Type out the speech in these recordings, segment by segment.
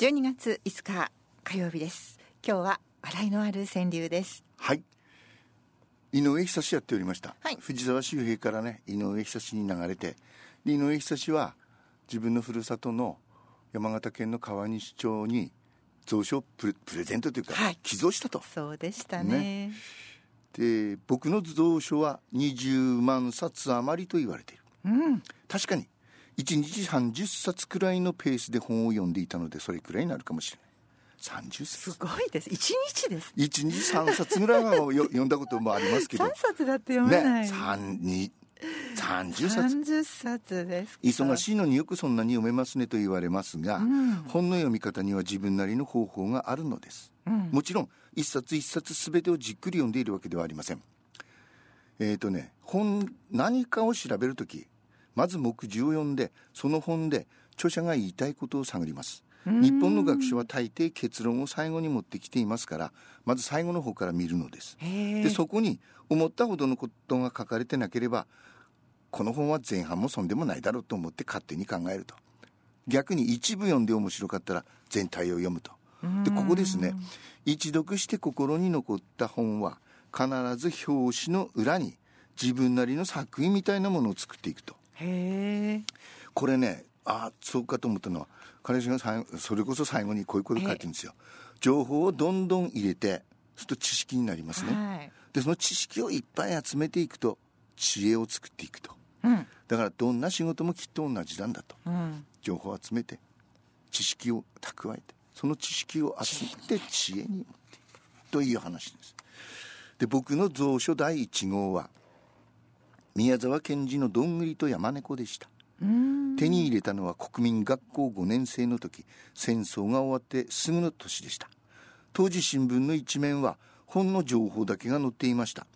12月5日火曜日です。今日は笑いのある川柳です。はい。井上久志やっておりました、はい。藤沢周平からね井上久志に流れてで井上久志は自分のふるさとの山形県の川西町に蔵書をプレプレゼントというか、はい。寄贈したと。そうでしたね。で僕の蔵書は20万冊余りと言われている。うん。確かに1日30冊くらいのペースで本を読んでいたのでそれくらいになるかもしれない。30す冊。ごいです。一日です。1日3冊ぐらいはよ読んだこともありますけど。三冊だって読めない、ね三に30冊。30冊ですか。忙しいのによくそんなに読めますねと言われますが、うん。本の読み方には自分なりの方法があるのです、うん。もちろん一冊一冊全てをじっくり読んでいるわけではありません。えっ、とね本何かを調べるときまず目次を読んでその本で著者が言いたいことを探ります。日本の学者は大抵結論を最後に持ってきていますからまず最後の方から見るのです。でそこに思ったほどのことが書かれてなければこの本は前半もそんでもないだろうと思って勝手に考えると。逆に一部読んで面白かったら全体を読むと。でここですね。一読して心に残った本は必ず表紙の裏に自分なりの作品みたいなものを作っていくとへえ。これねあそうかと思ったのは彼氏が最後それこそ最後にこういうこと書いてるんですよ。情報をどんどん入れてすると知識になりますね、はい。でその知識をいっぱい集めていくと知恵を作っていくと。うん。だからどんな仕事もきっと同じなんだと。うん。情報を集めて知識を蓄えてその知識を集めて知恵に持っていくという話です。で僕の蔵書第1号は宮沢賢治の「どんぐりと山猫」でした。うん。手に入れたのは国民学校5年生の時戦争が終わってすぐの年でした。当時新聞の一面は本の情報だけが載っていました。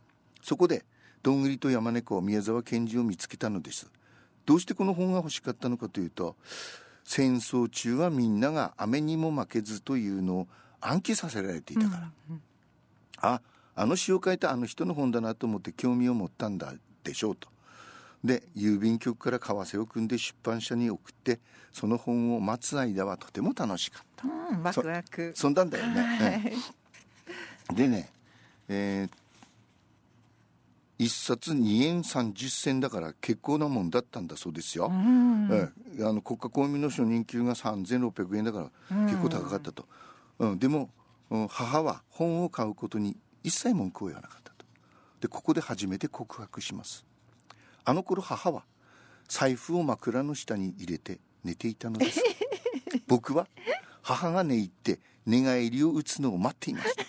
そこでどんぐりと山猫宮沢賢治を見つけたのです。どうしてこの本が欲しかったのかというと戦争中はみんなが雨にも負けずというのを暗記させられていたから、ああの詩を書いたあの人の本だなと思って興味を持ったんだでしょうと。で郵便局から為替を組んで出版社に送ってその本を待つ間はとても楽しかった。うんワクワク。そんなんだよね、はい。うんでねえー一冊2円30銭だから結構なもんだったんだそうですよ、うん。ええ。あの国家公務員の初任給が3600円だから結構高かったと、うん。でも、うん母は本を買うことに一切文句を言わなかった。とでここで初めて告白します。あの頃母は財布を枕の下に入れて寝ていたのです。僕は母が寝入って寝返りを打つのを待っていました。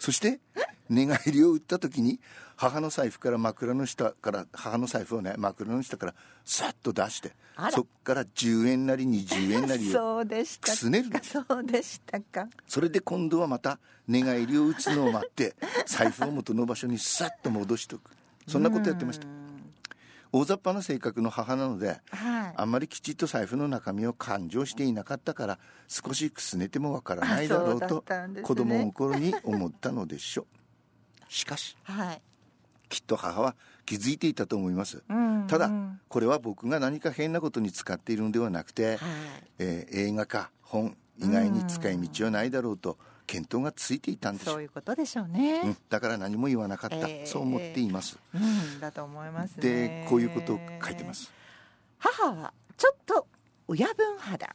そして寝返りを打った時に母の財布から枕の下から母の財布をね枕の下からさっと出してそっから10円なり20円なりをそうでしたくすねるかそうでしたか。それで今度はまた寝返りを打つのを待って財布を元の場所にさっと戻しておく。そんなことやってました。大雑把な性格の母なのではい。あんまりきちっと財布の中身を勘定していなかったから少しくすねてもわからないだろうと子供の頃に思ったのでしょうしかしはい。きっと母は気づいていたと思います、うんただうんこれは僕が何か変なことに使っているのではなくて、はい。えー映画か本以外に使い道はないだろうと見当がついていたんでしょそうういうことでしょうね。うん、だから何も言わなかった、えー。そう思っています。うんだと思いますね。でこういうことを書いてます。母はちょっと親分肌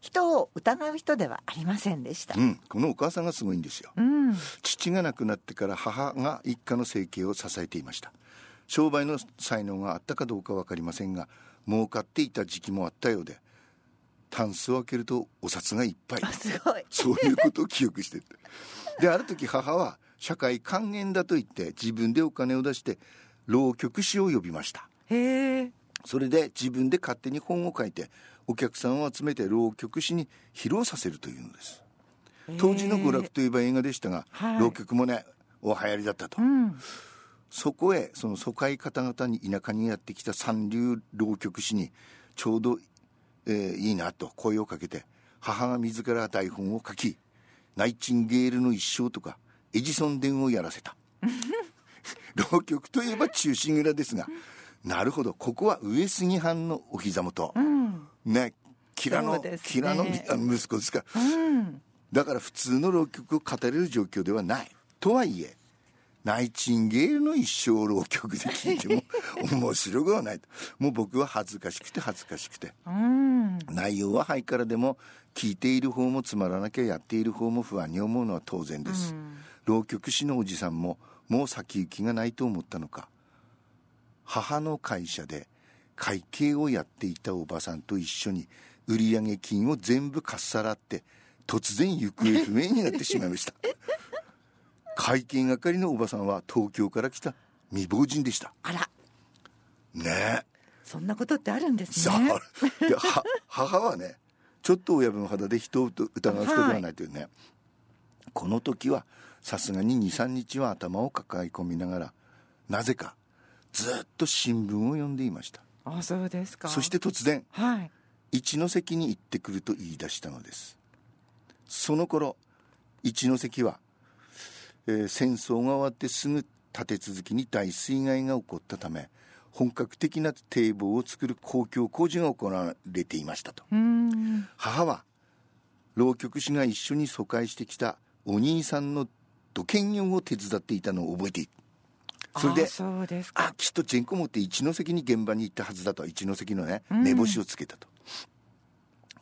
人を疑う人ではありませんでした。うん、このお母さんがすごいんですよ。うん。父が亡くなってから母が一家の生計を支えていました。商売の才能があったかどうか分かりませんが儲かっていた時期もあったようでタンスを開けるとお札がいっぱい。あすごい。そういうことを記憶してて。である時母は社会還元だと言って自分でお金を出して浪曲師を呼びました。へえそれで自分で勝手に本を書いてお客さんを集めて浪曲師に披露させるというのです。当時の娯楽といえば映画でしたが、はい。浪曲もねお流行りだったと、うん。そこへその疎開方々に田舎にやってきた三流浪曲師にちょうど、えーいいなと声をかけて母が自ら台本を書きナイチンゲールの一生とかエジソン伝をやらせた。浪曲といえば中心蔵ですがなるほどここは上杉藩のお膝元、うんねキラの、ね。キラの息子ですか。らうん。だから普通の浪曲を語れる状況ではない。とはいえナイチンゲールの一生を浪曲で聞いても 面白くはないと。もう僕は恥ずかしくて恥ずかしくて。うん。内容はハイからでも聞いている方もつまらなきゃやっている方も不安に思うのは当然です、浪曲師のおじさんももう先行きがないと思ったのか。母の会社で会計をやっていたおばさんと一緒に売上金を全部かっさらって突然行方不明になってしまいました。会計係のおばさんは東京から来た未亡人でした。あら。ね。えそんなことってあるんですね。では母はねちょっと親分肌で人を疑う人ではないというね、この時はさすがに23日は頭を抱え込みながらなぜかずっと新聞を読んでいましたあそうですか。そして突然はい。一ノ関に行ってくると言い出したのです。その頃一ノ関は、えー戦争が終わってすぐ立て続きに大水害が起こったため本格的な堤防を作る公共工事が行われていましたと。うん。母は浪曲師が一緒に疎開してきたお兄さんの土建業を手伝っていたのを覚えてそれであそうですか。あきっとジェンコ持って一ノ関に現場に行ったはずだと。一ノ関のねうん。目星をつけたと、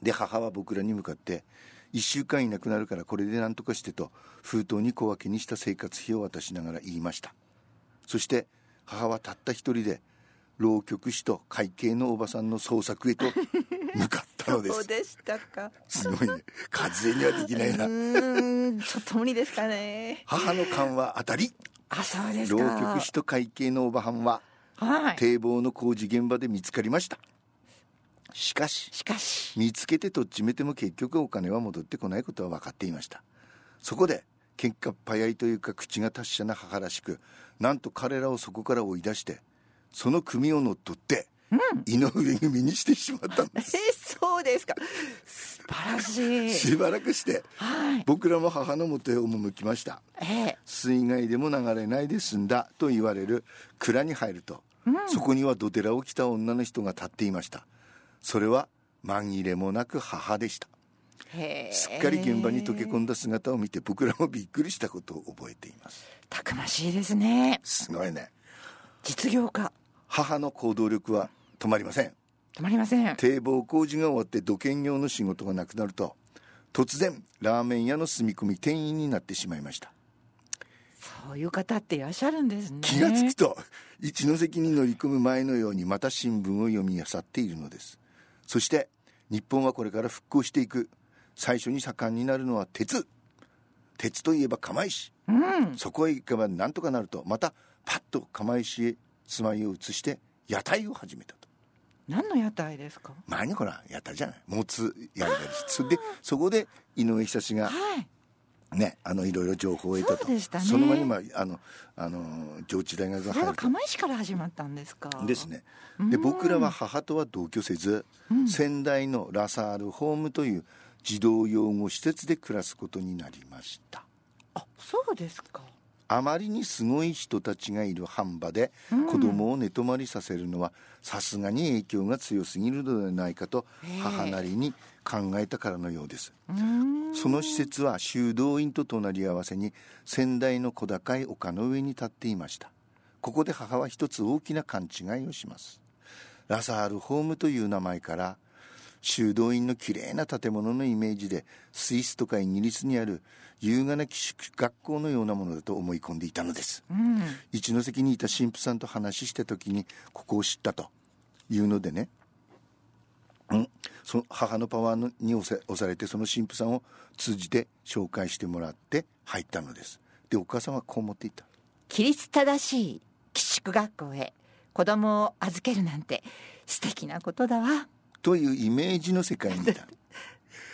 で母は僕らに向かって1週間いなくなるからこれで何とかしてと封筒に小分けにした生活費を渡しながら言いました。そして母はたった一人で浪曲師と会計のおばさんの捜索へと 向かったのです。そうでしたか。すごいね。風にはできないな。ちょっと無理ですかね。母の勘は当たりあそうです浪か曲師と会計のおばはんははい。堤防の工事現場で見つかりました。しかししかし。見つけてとっちめても結局お金は戻ってこないことは分かっていました。そこで喧嘩っ早いというか口が達者な母らしくなんと彼らをそこから追い出してその組を乗っ取って、井上組にしてしまったんでえすそうですか。素晴らしい。しばらくしてはい。僕らも母のもとへ赴きました。ええ。水害でも流れないで済んだと言われる蔵に入ると、そこには土寺を着た女の人が立っていました。それは紛れもなく母でした。すっかり現場に溶け込んだ姿を見て僕らもびっくりしたことを覚えています。たくましいですね。すごいね。実業家。母の行動力は止まりません。止まりません。堤防工事が終わって土建業の仕事がなくなると突然ラーメン屋の住み込み店員になってしまいました。そういう方っていらっしゃるんですね。気がつくと一ノ関に乗り込む前のようにまた新聞を読み漁っているのです。そして日本はこれから復興していく。最初に盛んになるのは鉄。鉄といえば釜石。うん。そこへ行けばなんとかなるとまたパッと釜石へ住まいを移して屋台を始めた。と何の屋台ですか？前にほら屋台じゃない。もつやりだりして。それでそこで井上久志がはい。ねあのいろいろ情報を得たと。そね。その前に、まあ、あのあの上智大学が入ると。釜石から始まったんですか？ですね。で僕らは母とは同居せず、仙台のラサールホームという児童養護施設で暮らすことになりました。あそうですかあまりにすごい人たちがいる半場で子供を寝泊まりさせるのはさすがに影響が強すぎるのではないかと母なりに考えたからのようです。その施設は修道院と隣り合わせに仙台の小高い丘の上に立っていました。ここで母は一つ大きな勘違いをします。ラサールホームという名前から修道院のきれいな建物のイメージでスイスとかイギリスにある優雅な寄宿学校のようなものだと思い込んでいたのです。うん。一ノ関にいた神父さんと話した時にここを知ったというのでね、うん、その母のパワーのに押さ押されてその神父さんを通じて紹介してもらって入ったのです。でお母さんはこう思っていた。規律正しい寄宿学校へ子供を預けるなんて素敵なことだわというイメージの世界にいた。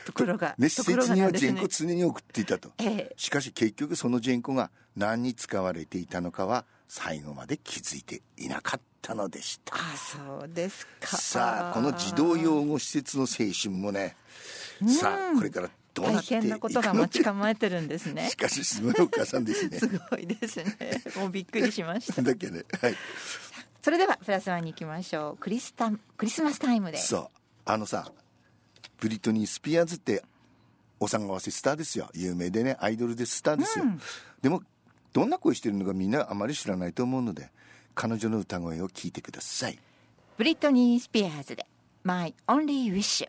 ところがで施ところ設にはジェンコ常に送っていたとええしかし結局そのジェンコが何に使われていたのかは最後まで気づいていなかったのでしたあそうですかさあこの児童養護施設の青春もねさあこれからどうな大っていくの変なことが待ち構えてるんですねしかしすごいお母さんですねすごいですねもうびっくりしましただけねはいそれではプラスワンに行きましょう。クリスタクリスマスタイムで。そう。あのさブリトニー・スピアーズってお産合わせスターですよ。有名でねアイドルでスターですよ、でもどんな声してるのかみんなあまり知らないと思うので彼女の歌声を聞いてください。ブリトニー・スピアーズで「My Only Wish」